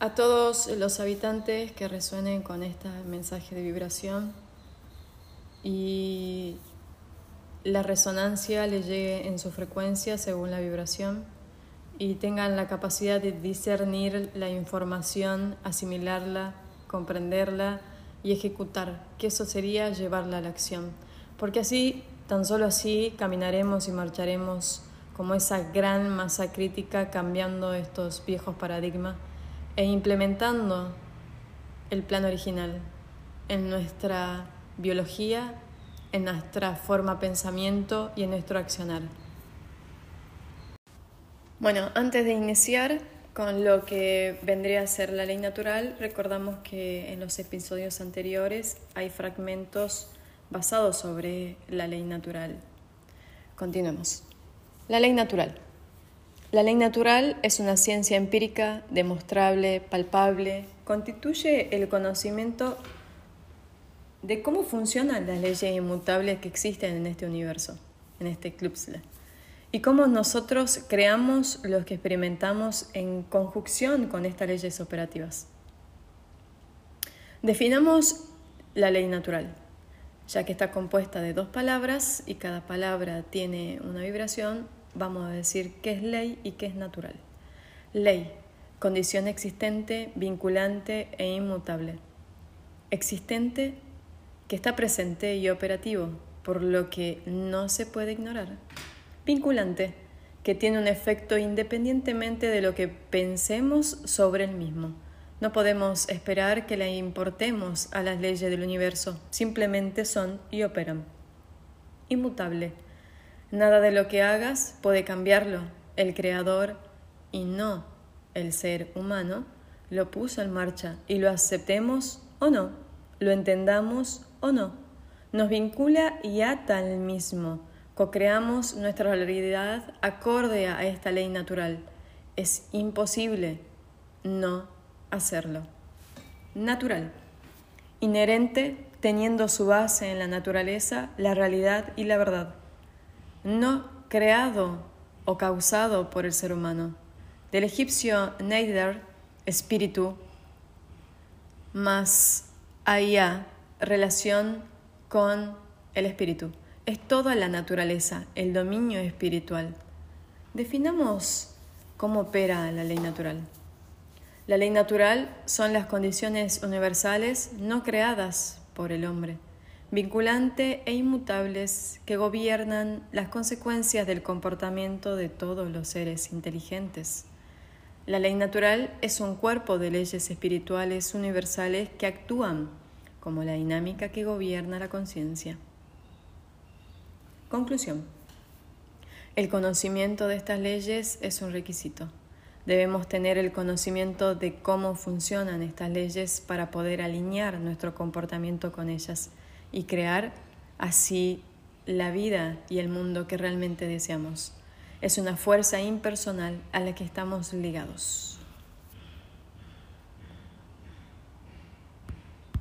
A todos los habitantes que resuenen con este mensaje de vibración y la resonancia le llegue en su frecuencia según la vibración y tengan la capacidad de discernir la información, asimilarla, comprenderla y ejecutar, que eso sería llevarla a la acción. Porque así, tan solo así, caminaremos y marcharemos como esa gran masa crítica cambiando estos viejos paradigmas e implementando el plan original en nuestra biología, en nuestra forma pensamiento y en nuestro accionar. Bueno, antes de iniciar con lo que vendría a ser la ley natural, recordamos que en los episodios anteriores hay fragmentos basados sobre la ley natural. Continuemos. La ley natural. La ley natural es una ciencia empírica, demostrable, palpable, constituye el conocimiento de cómo funcionan las leyes inmutables que existen en este universo, en este club y cómo nosotros creamos los que experimentamos en conjunción con estas leyes operativas. Definamos la ley natural, ya que está compuesta de dos palabras y cada palabra tiene una vibración, vamos a decir qué es ley y qué es natural. Ley, condición existente, vinculante e inmutable. Existente, que está presente y operativo, por lo que no se puede ignorar. Vinculante, que tiene un efecto independientemente de lo que pensemos sobre el mismo. No podemos esperar que le importemos a las leyes del universo, simplemente son y operan. Inmutable, Nada de lo que hagas puede cambiarlo. El Creador, y no el ser humano, lo puso en marcha y lo aceptemos o no, lo entendamos o no. Nos vincula y ata al mismo. Co-creamos nuestra realidad acorde a esta ley natural. Es imposible no hacerlo. Natural. Inherente, teniendo su base en la naturaleza, la realidad y la verdad no creado o causado por el ser humano. Del egipcio Neider, espíritu, más allá, relación con el espíritu. Es toda la naturaleza, el dominio espiritual. Definamos cómo opera la ley natural. La ley natural son las condiciones universales no creadas por el hombre vinculante e inmutables que gobiernan las consecuencias del comportamiento de todos los seres inteligentes. La ley natural es un cuerpo de leyes espirituales universales que actúan como la dinámica que gobierna la conciencia. Conclusión. El conocimiento de estas leyes es un requisito. Debemos tener el conocimiento de cómo funcionan estas leyes para poder alinear nuestro comportamiento con ellas y crear así la vida y el mundo que realmente deseamos. Es una fuerza impersonal a la que estamos ligados.